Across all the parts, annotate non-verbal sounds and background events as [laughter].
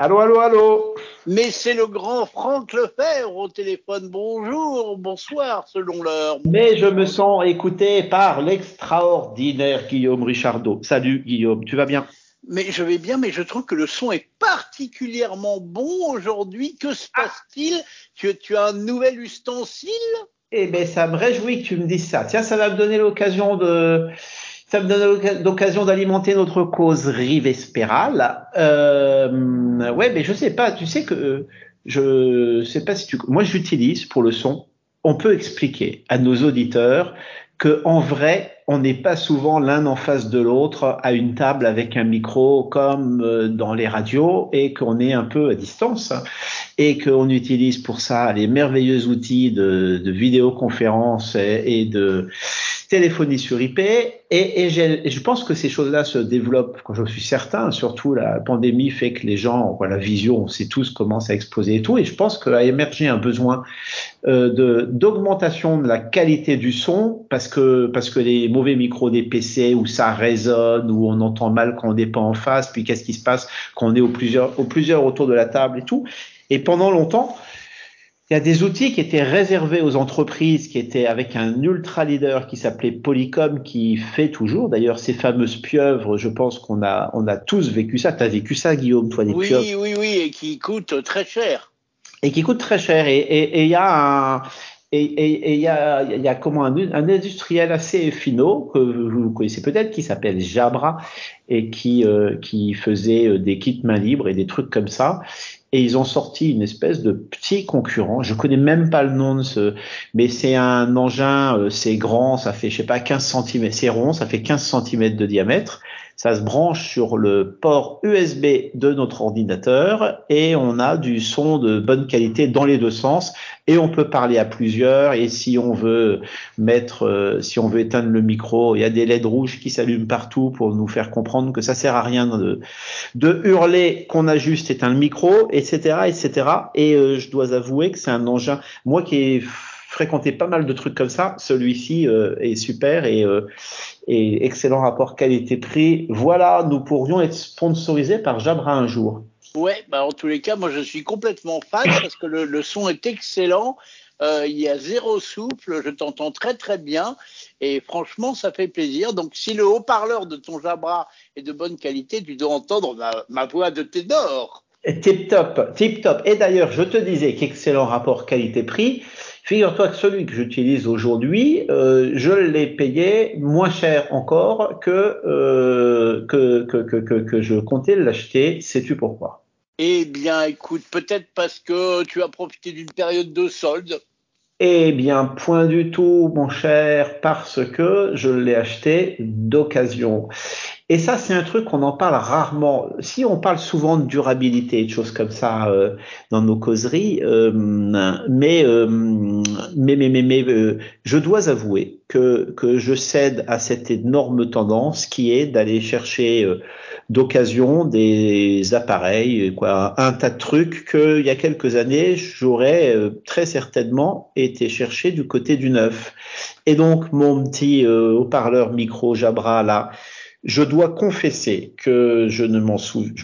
Allô, allô, allô Mais c'est le grand Franck Lefebvre au téléphone. Bonjour, bonsoir, selon l'heure. Mais je me sens écouté par l'extraordinaire Guillaume Richardot. Salut Guillaume, tu vas bien? Mais je vais bien, mais je trouve que le son est particulièrement bon aujourd'hui. Que se passe-t-il? Tu, tu as un nouvel ustensile? Eh bien, ça me réjouit que tu me dises ça. Tiens, ça va me donner l'occasion de ça me donne l'occasion d'alimenter notre causerie vespérale. Euh, ouais, mais je sais pas. Tu sais que je sais pas si tu. Moi, j'utilise pour le son. On peut expliquer à nos auditeurs que en vrai, on n'est pas souvent l'un en face de l'autre à une table avec un micro comme euh, dans les radios et qu'on est un peu à distance et qu'on utilise pour ça les merveilleux outils de, de vidéoconférence et de téléphonie sur IP. Et, je pense que ces choses-là se développent, quand je suis certain, surtout la pandémie fait que les gens, la vision, on sait tous, commence à exploser et tout. Et je pense qu'il a émergé un besoin euh, d'augmentation de la qualité du son parce que parce que les mauvais micros des PC où ça résonne, où on entend mal quand on n'est pas en face, puis qu'est-ce qui se passe quand on est au au plusieurs autour de la table et tout. Et pendant longtemps, il y a des outils qui étaient réservés aux entreprises, qui étaient avec un ultra leader qui s'appelait Polycom, qui fait toujours. D'ailleurs, ces fameuses pieuvres, je pense qu'on a, on a tous vécu ça. Tu as vécu ça, Guillaume, toi, des oui, pieuvres? Oui, oui, oui, et qui coûtent très cher. Et qui coûtent très cher. Et il y a un, et il y a, y a comment un, un, industriel assez finot que vous connaissez peut-être qui s'appelle Jabra et qui euh, qui faisait euh, des kits main libre et des trucs comme ça et ils ont sorti une espèce de petit concurrent. Je connais même pas le nom de ce, mais c'est un engin, euh, c'est grand, ça fait je sais pas 15 cm, c'est rond, ça fait 15 cm de diamètre. Ça se branche sur le port USB de notre ordinateur et on a du son de bonne qualité dans les deux sens et on peut parler à plusieurs et si on veut mettre, euh, si on veut éteindre le micro, il y a des LED rouges qui s'allument partout pour nous faire comprendre que ça sert à rien de, de hurler qu'on a juste éteint le micro, etc., etc. Et euh, je dois avouer que c'est un engin, moi qui ai fréquenté pas mal de trucs comme ça, celui-ci euh, est super et et excellent rapport qualité-prix. Voilà, nous pourrions être sponsorisés par Jabra un jour. Ouais, bah en tous les cas, moi je suis complètement fan parce que le, son est excellent. Euh, il y a zéro souffle, je t'entends très très bien et franchement ça fait plaisir. Donc si le haut-parleur de ton Jabra est de bonne qualité, tu dois entendre ma, ma voix de ténor. Tip top, tip top. Et d'ailleurs, je te disais qu'excellent rapport qualité-prix. Figure-toi que celui que j'utilise aujourd'hui, euh, je l'ai payé moins cher encore que, euh, que, que, que, que, que je comptais l'acheter. Sais-tu pourquoi? Eh bien, écoute, peut-être parce que tu as profité d'une période de solde. Eh bien, point du tout, mon cher, parce que je l'ai acheté d'occasion. Et ça, c'est un truc qu'on en parle rarement. Si on parle souvent de durabilité, de choses comme ça euh, dans nos causeries, euh, mais, euh, mais, mais, mais, mais euh, je dois avouer que, que je cède à cette énorme tendance qui est d'aller chercher euh, d'occasion des appareils, quoi, un tas de trucs que il y a quelques années j'aurais très certainement été chercher du côté du neuf. Et donc mon petit haut-parleur micro Jabra là je dois confesser que je ne m'en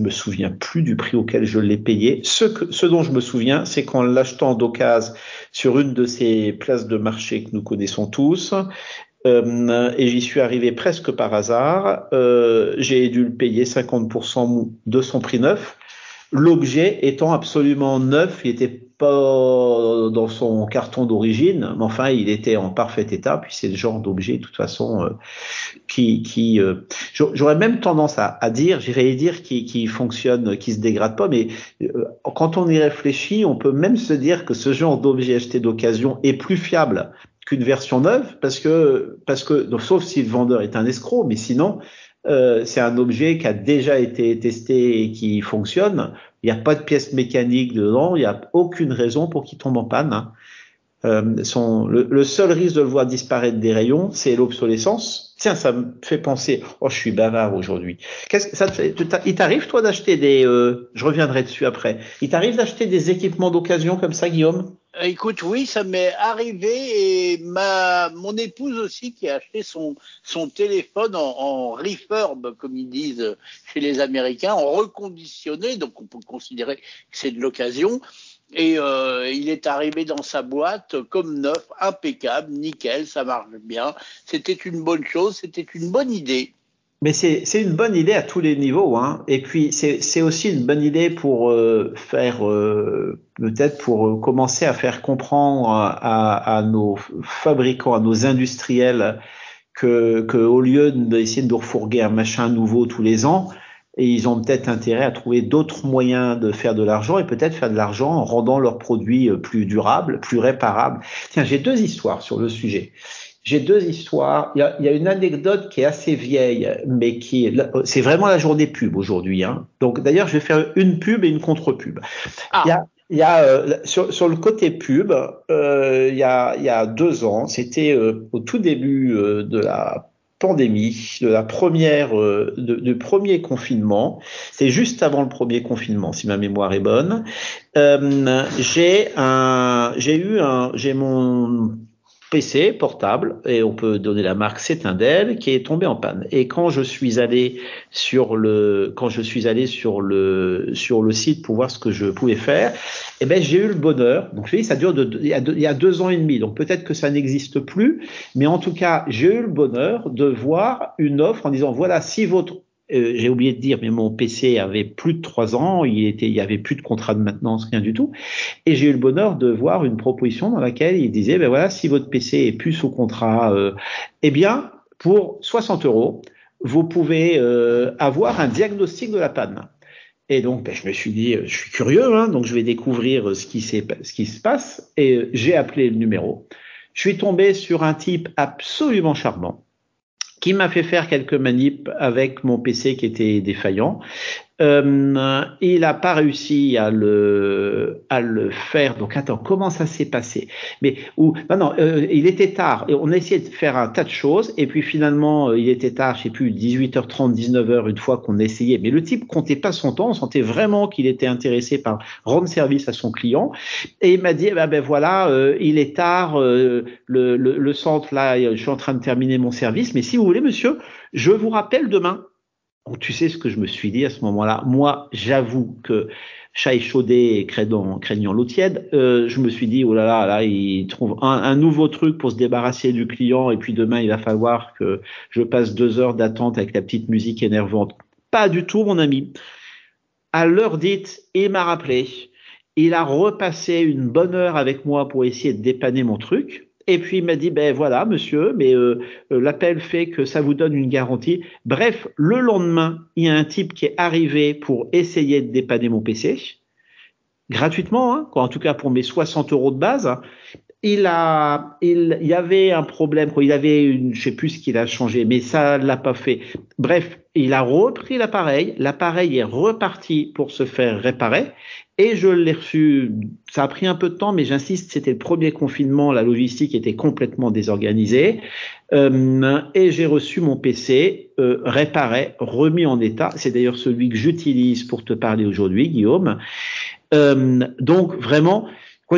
me souviens plus du prix auquel je l'ai payé. Ce, que, ce dont je me souviens, c'est qu'en l'achetant d'occasion sur une de ces places de marché que nous connaissons tous, euh, et j'y suis arrivé presque par hasard, euh, j'ai dû le payer 50% de son prix neuf. L'objet étant absolument neuf, il était dans son carton d'origine, mais enfin, il était en parfait état. Puis c'est le genre d'objet, de toute façon, euh, qui, qui euh, j'aurais même tendance à, dire, j'irais dire, qui, qui fonctionne, qui se dégrade pas. Mais euh, quand on y réfléchit, on peut même se dire que ce genre d'objet acheté d'occasion est plus fiable qu'une version neuve, parce que, parce que, sauf si le vendeur est un escroc, mais sinon, euh, c'est un objet qui a déjà été testé et qui fonctionne. Il n'y a pas de pièce mécanique dedans, il n'y a aucune raison pour qu'il tombe en panne. Euh, son, le, le, seul risque de le voir disparaître des rayons, c'est l'obsolescence. Tiens, ça me fait penser. Oh, je suis bavard aujourd'hui. Qu'est-ce que ça fait? Il t'arrive toi d'acheter des euh, Je reviendrai dessus après. Il t'arrive d'acheter des équipements d'occasion comme ça, Guillaume? Écoute, oui, ça m'est arrivé et ma mon épouse aussi qui a acheté son son téléphone en, en refurb, comme ils disent chez les Américains, en reconditionné, donc on peut considérer que c'est de l'occasion. Et euh, il est arrivé dans sa boîte comme neuf, impeccable, nickel, ça marche bien. C'était une bonne chose, c'était une bonne idée. Mais c'est une bonne idée à tous les niveaux, hein. Et puis c'est aussi une bonne idée pour euh, faire euh, peut-être pour euh, commencer à faire comprendre à, à, nos fabricants, à nos industriels que, que au lieu d'essayer de nous refourguer un machin nouveau tous les ans, et ils ont peut-être intérêt à trouver d'autres moyens de faire de l'argent et peut-être faire de l'argent en rendant leurs produits plus durables, plus réparables. Tiens, j'ai deux histoires sur le sujet. J'ai deux histoires. Il y, a, il y, a, une anecdote qui est assez vieille, mais qui c'est vraiment la journée pub aujourd'hui. Hein. Donc d'ailleurs, je vais faire une pub et une contre-pub. Ah. Il y a, il y a euh, sur, sur, le côté pub, euh, il, y a, il y a deux ans, c'était euh, au tout début euh, de la pandémie, de la première, euh, de, du premier confinement. C'est juste avant le premier confinement, si ma mémoire est bonne. j'ai un, j'ai eu un, j'ai mon PC portable, et on peut donner la marque, c'est un Dell, qui est tombé en panne. Et quand je suis allé sur le, quand je suis allé sur le, sur le site pour voir ce que je pouvais faire, eh ben, j'ai eu le bonheur. Donc, je dis, ça dure de, il, y a il y a deux ans et demi. Donc, peut-être que ça n'existe plus. Mais en tout cas, j'ai eu le bonheur de voir une offre en disant, voilà, si votre euh, j'ai oublié de dire, mais mon PC avait plus de trois ans, il était, il y avait plus de contrat de maintenance, rien du tout. Et j'ai eu le bonheur de voir une proposition dans laquelle il disait, ben voilà, si votre PC est plus sous contrat, euh, eh bien, pour 60 euros, vous pouvez euh, avoir un diagnostic de la panne. Et donc, ben, je me suis dit, je suis curieux, hein, donc je vais découvrir ce qui, ce qui se passe. Et j'ai appelé le numéro. Je suis tombé sur un type absolument charmant qui m'a fait faire quelques manips avec mon PC qui était défaillant. Euh, il n'a pas réussi à le, à le faire. Donc attends, comment ça s'est passé? Mais ou non, euh, il était tard. Et on a essayé de faire un tas de choses. Et puis finalement, euh, il était tard, je sais plus, 18h30, 19h une fois qu'on essayait. Mais le type comptait pas son temps. On sentait vraiment qu'il était intéressé par rendre service à son client. Et il m'a dit, ben, ben voilà, il est tard. le, le, le centre là, je suis en train de terminer mon service. Mais si vous voulez, monsieur, je vous rappelle demain tu sais ce que je me suis dit à ce moment-là Moi, j'avoue que chat échaudé et craignant, craignant l'eau tiède, euh, je me suis dit, oh là là, là, il trouve un, un, nouveau truc pour se débarrasser du client et puis demain, il va falloir que je passe deux heures d'attente avec la petite musique énervante. Pas du tout, mon ami. À l'heure dite, il m'a rappelé. Il a repassé une bonne heure avec moi pour essayer de dépanner mon truc. Et puis il m'a dit, ben voilà, monsieur, mais euh, euh, l'appel fait que ça vous donne une garantie. Bref, le lendemain, il y a un type qui est arrivé pour essayer de dépanner mon PC, gratuitement, hein, en tout cas pour mes 60 euros de base. Il a, il, y avait un problème, quoi. Il avait une, je sais plus ce qu'il a changé, mais ça l'a pas fait. Bref, il a repris l'appareil. L'appareil est reparti pour se faire réparer. Et je l'ai reçu, ça a pris un peu de temps, mais j'insiste, c'était le premier confinement, la logistique était complètement désorganisée. Euh, et j'ai reçu mon PC euh, réparé, remis en état. C'est d'ailleurs celui que j'utilise pour te parler aujourd'hui, Guillaume. Euh, donc vraiment,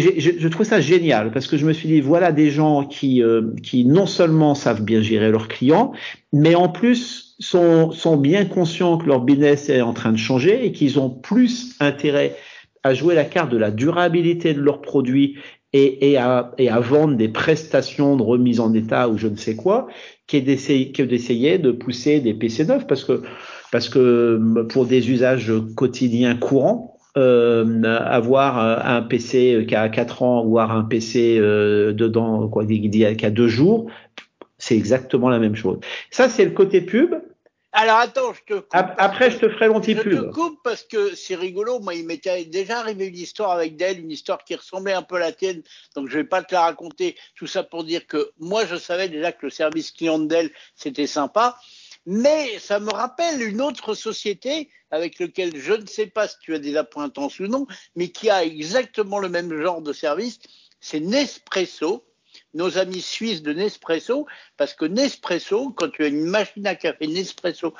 je, je, trouve ça génial parce que je me suis dit, voilà des gens qui, euh, qui non seulement savent bien gérer leurs clients, mais en plus sont, sont bien conscients que leur business est en train de changer et qu'ils ont plus intérêt à jouer la carte de la durabilité de leurs produits et, et, à, et à vendre des prestations de remise en état ou je ne sais quoi, que d'essayer de pousser des PC neufs parce que parce que pour des usages quotidiens courants, euh, avoir un PC qui a 4 ans, voire un PC euh, dedans quoi, qui a deux jours, c'est exactement la même chose. Ça, c'est le côté pub. Alors attends, je te coupe. Après, je te ferai mon petit Je te coupe parce que c'est rigolo. Moi, il m'était déjà arrivé une histoire avec Dell, une histoire qui ressemblait un peu à la tienne. Donc, je vais pas te la raconter. Tout ça pour dire que moi, je savais déjà que le service client de Dell, c'était sympa. Mais ça me rappelle une autre société avec laquelle je ne sais pas si tu as des appointances ou non, mais qui a exactement le même genre de service. C'est Nespresso nos amis suisses de Nespresso, parce que Nespresso, quand tu as une machine à café Nespresso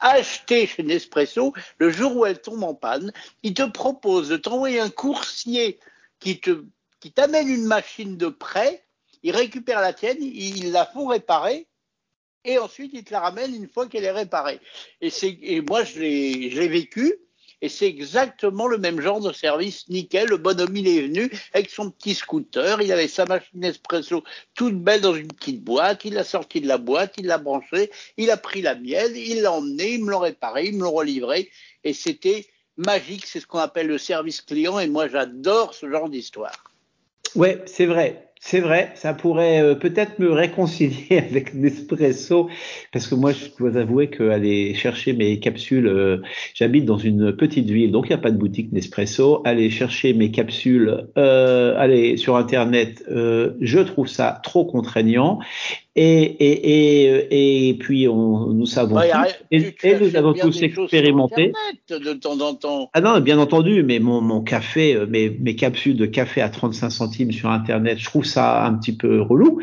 achetée chez Nespresso, le jour où elle tombe en panne, il te propose de t'envoyer un coursier qui te qui t'amènent une machine de prêt, ils récupèrent la tienne, ils la font réparer, et ensuite ils te la ramènent une fois qu'elle est réparée. Et, moi, je l'ai vécu. Et c'est exactement le même genre de service nickel. Le bonhomme, il est venu avec son petit scooter. Il avait sa machine espresso toute belle dans une petite boîte. Il l'a sorti de la boîte, il l'a branchée, il a pris la mienne, il l'a emmené, il me l'a réparé, il me l'a relivré. Et c'était magique. C'est ce qu'on appelle le service client. Et moi, j'adore ce genre d'histoire. Ouais, c'est vrai. C'est vrai, ça pourrait euh, peut-être me réconcilier [laughs] avec Nespresso, parce que moi, je dois avouer qu'aller chercher mes capsules, euh, j'habite dans une petite ville, donc il n'y a pas de boutique Nespresso. Aller chercher mes capsules, euh, aller sur Internet, je trouve ça trop contraignant. Et, et, et, et puis, on, nous savons bah, et, nous avons tous expérimenté. De temps en temps. Ah non, bien entendu, mais mon, mon café, euh, mes, mes capsules de café à 35 centimes sur Internet, je trouve ça un petit peu relou.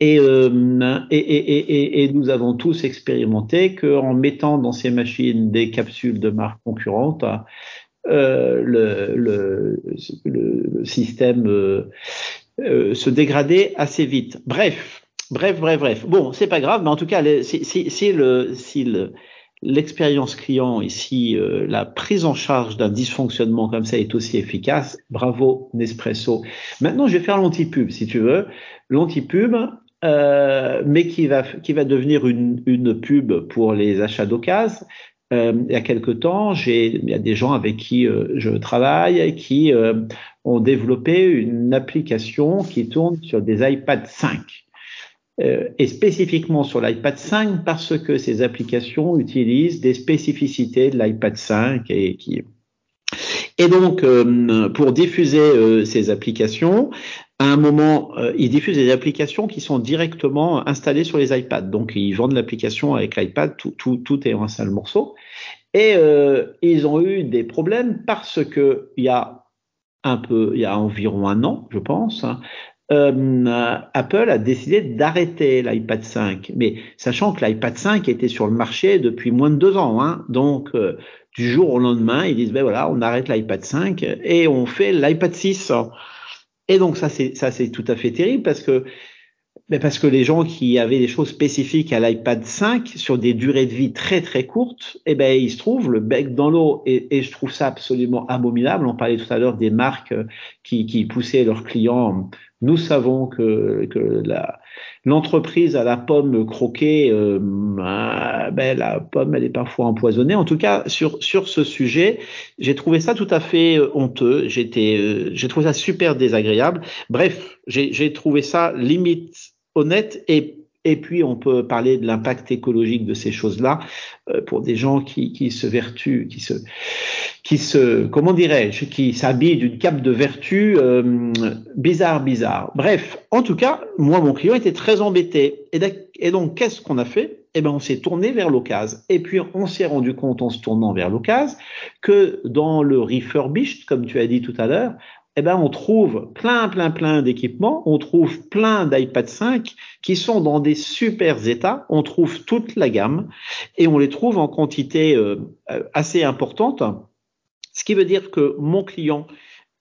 Et, euh, et, et, et, nous avons tous expérimenté qu'en mettant dans ces machines des capsules de marque concurrente, euh, le, le, le, système euh, euh, se dégradait assez vite. Bref, Bref, bref, bref. Bon, c'est pas grave, mais en tout cas, si, si, si le, si l'expérience client ici, euh, la prise en charge d'un dysfonctionnement comme ça est aussi efficace, bravo Nespresso. Maintenant, je vais faire l'anti-pub, si tu veux. L'anti-pub, euh, mais qui va, qui devenir une, une pub pour les achats d'occasion. Euh, il y a quelque temps, il y a des gens avec qui euh, je travaille qui euh, ont développé une application qui tourne sur des iPad 5 euh, et spécifiquement sur l'iPad 5 parce que ces applications utilisent des spécificités de l'iPad 5 et qui et donc euh, pour diffuser euh, ces applications à un moment, ils diffusent des applications qui sont directement installées sur les iPads. Donc, ils vendent l'application avec l'iPad, tout, tout, tout est en un seul morceau. Et ils ont eu des problèmes parce que il y a un peu, il y a environ un an, je pense, hein, euh, Apple a décidé d'arrêter l'iPad 5, mais sachant que l'iPad 5 était sur le marché depuis moins de deux ans, hein, donc euh, du jour au lendemain, ils disent ben voilà, on arrête l'iPad 5 et on fait l'iPad 6. Et donc ça c'est ça c'est tout à fait terrible parce que mais parce que les gens qui avaient des choses spécifiques à l'iPad 5 sur des durées de vie très très courtes, eh ben ils se trouvent le bec dans l'eau et, je trouve ça absolument abominable. On parlait tout à l'heure des marques qui, qui poussaient leurs clients nous savons que, que l'entreprise à la pomme croquée, ben, la pomme, elle est parfois empoisonnée. En tout cas, sur, sur ce sujet, j'ai trouvé ça tout à fait euh, honteux. J'étais, euh, j'ai trouvé ça super désagréable. Bref, j'ai trouvé ça limite honnête et et puis, on peut parler de l'impact écologique de ces choses-là euh, pour des gens qui, qui se vertuent, qui se, qui se, comment dirais-je, qui s'habillent d'une cape de vertu euh, bizarre, bizarre. Bref, en tout cas, moi, mon client était très embêté. Et, donc, qu'est-ce qu'on a fait? Eh ben, on s'est tourné vers l'occasion. Et puis, on s'est rendu compte en se tournant vers l'occasion que dans le refurbished, comme tu as dit tout à l'heure, eh ben, on trouve plein, plein, plein d'équipements, on trouve plein d'iPad 5 qui sont dans des super états, on trouve toute la gamme et on les trouve en quantité euh, euh, assez importante, ce qui veut dire que mon client,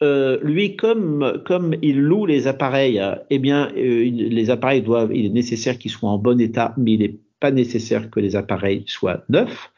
euh, lui, comme, comme il loue les appareils, eh bien, les appareils doivent, il est nécessaire qu'ils soient en bon état, mais il n'est pas nécessaire que les appareils soient neufs.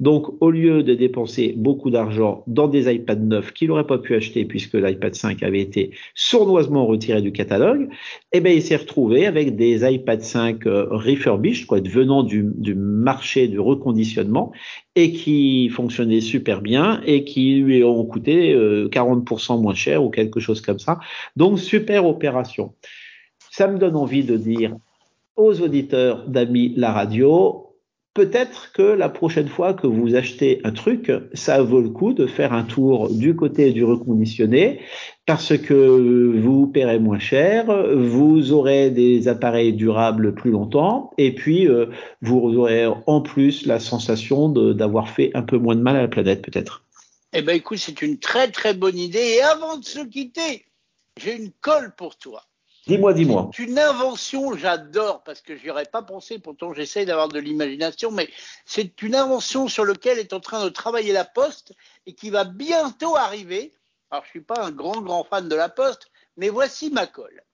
Donc, au lieu de dépenser beaucoup d'argent dans des iPads neufs qu'il n'aurait pas pu acheter puisque l'iPad 5 avait été sournoisement retiré du catalogue, eh bien, il s'est retrouvé avec des iPad 5 euh, refurbished, quoi, venant du, du marché du reconditionnement et qui fonctionnaient super bien et qui lui ont coûté 40% euh, moins cher ou quelque chose comme ça. Donc, super opération. Ça me donne envie de dire aux auditeurs d'Amis la radio, peut-être que la prochaine fois que vous achetez un truc, ça vaut le coup de faire un tour du côté du reconditionné parce que vous paierez moins cher, vous aurez des appareils durables plus longtemps et puis euh, vous aurez en plus la sensation d'avoir fait un peu moins de mal à la planète peut-être. Eh ben écoute, c'est une très très bonne idée et avant de se quitter, j'ai une colle pour toi. Dis-moi, dis-moi. C'est une invention, j'adore, parce que j'y aurais pas pensé, pourtant j'essaye d'avoir de l'imagination, mais c'est une invention sur laquelle est en train de travailler la Poste et qui va bientôt arriver. Alors, je suis pas un grand, grand fan de la Poste, mais voici ma colle.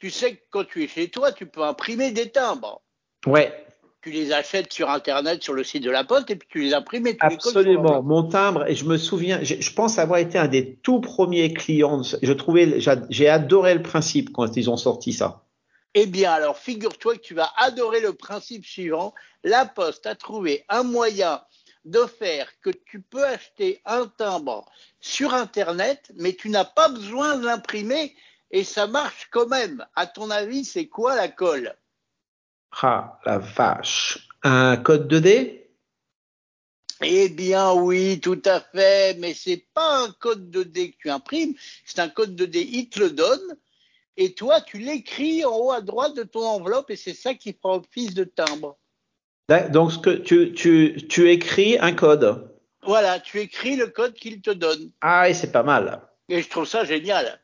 Tu sais que quand tu es chez toi, tu peux imprimer des timbres. Ouais. Tu les achètes sur Internet, sur le site de la Poste, et puis tu les imprimes et tu Absolument. Mon timbre, et je me souviens, je pense avoir été un des tout premiers clients. Je trouvais, j'ai adoré le principe quand ils ont sorti ça. Eh bien, alors, figure-toi que tu vas adorer le principe suivant. La Poste a trouvé un moyen de faire que tu peux acheter un timbre sur Internet, mais tu n'as pas besoin de l'imprimer et ça marche quand même. À ton avis, c'est quoi la colle? Ah, la vache. Un code 2D eh bien oui, tout à fait, mais c'est pas un code 2D que tu imprimes, c'est un code 2D, il te le donne, et toi tu l'écris en haut à droite de ton enveloppe, et c'est ça qui fera office de timbre. Donc ce que tu, tu, tu écris un code. Voilà, tu écris le code qu'il te donne. Ah, et c'est pas mal. Et je trouve ça génial.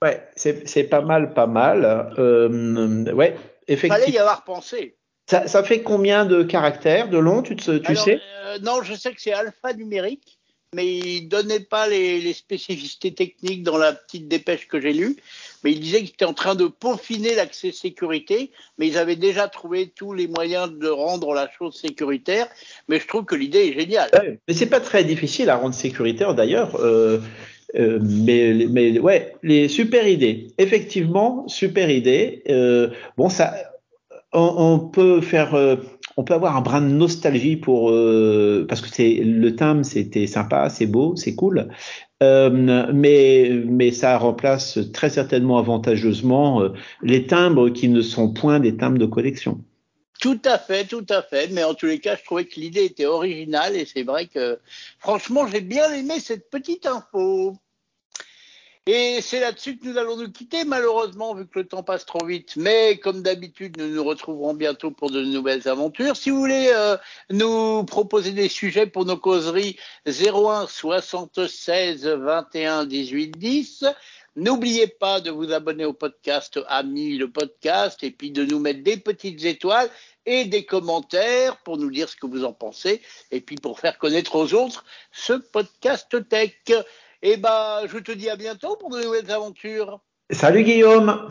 Ouais, c'est pas mal, pas mal. Euh, ouais, Effectivement. Fallait y avoir pensé. Ça, ça, fait combien de caractères de long, tu, tu sais euh, Non, je sais que c'est alphanumérique, mais il donnait pas les, les, spécificités techniques dans la petite dépêche que j'ai lue. Mais il disait qu'ils étaient en train de peaufiner l'accès sécurité, mais ils avaient déjà trouvé tous les moyens de rendre la chose sécuritaire. Mais je trouve que l'idée est géniale. Ouais, mais c'est pas très difficile à rendre sécuritaire d'ailleurs. Euh, euh, mais, mais ouais, les super idées. Effectivement, super idée. Euh, bon, ça, on, peut faire, euh, on peut avoir un brin de nostalgie pour parce que c'est le timbre, c'était sympa, c'est beau, c'est cool. mais mais ça remplace très certainement avantageusement les timbres qui ne sont point des timbres de collection. Tout à fait, tout à fait. Mais en tous les cas, je trouvais que l'idée était originale et c'est vrai que, franchement, j'ai bien aimé cette petite info. Et c'est là-dessus que nous allons nous quitter, malheureusement, vu que le temps passe trop vite. Mais comme d'habitude, nous nous retrouverons bientôt pour de nouvelles aventures. Si vous voulez euh, nous proposer des sujets pour nos causeries, 01 76 21 18 10. N'oubliez pas de vous abonner au podcast Ami le podcast et puis de nous mettre des petites étoiles et des commentaires pour nous dire ce que vous en pensez et puis pour faire connaître aux autres ce podcast tech. Eh ben, je te dis à bientôt pour de nouvelles aventures. Salut Guillaume.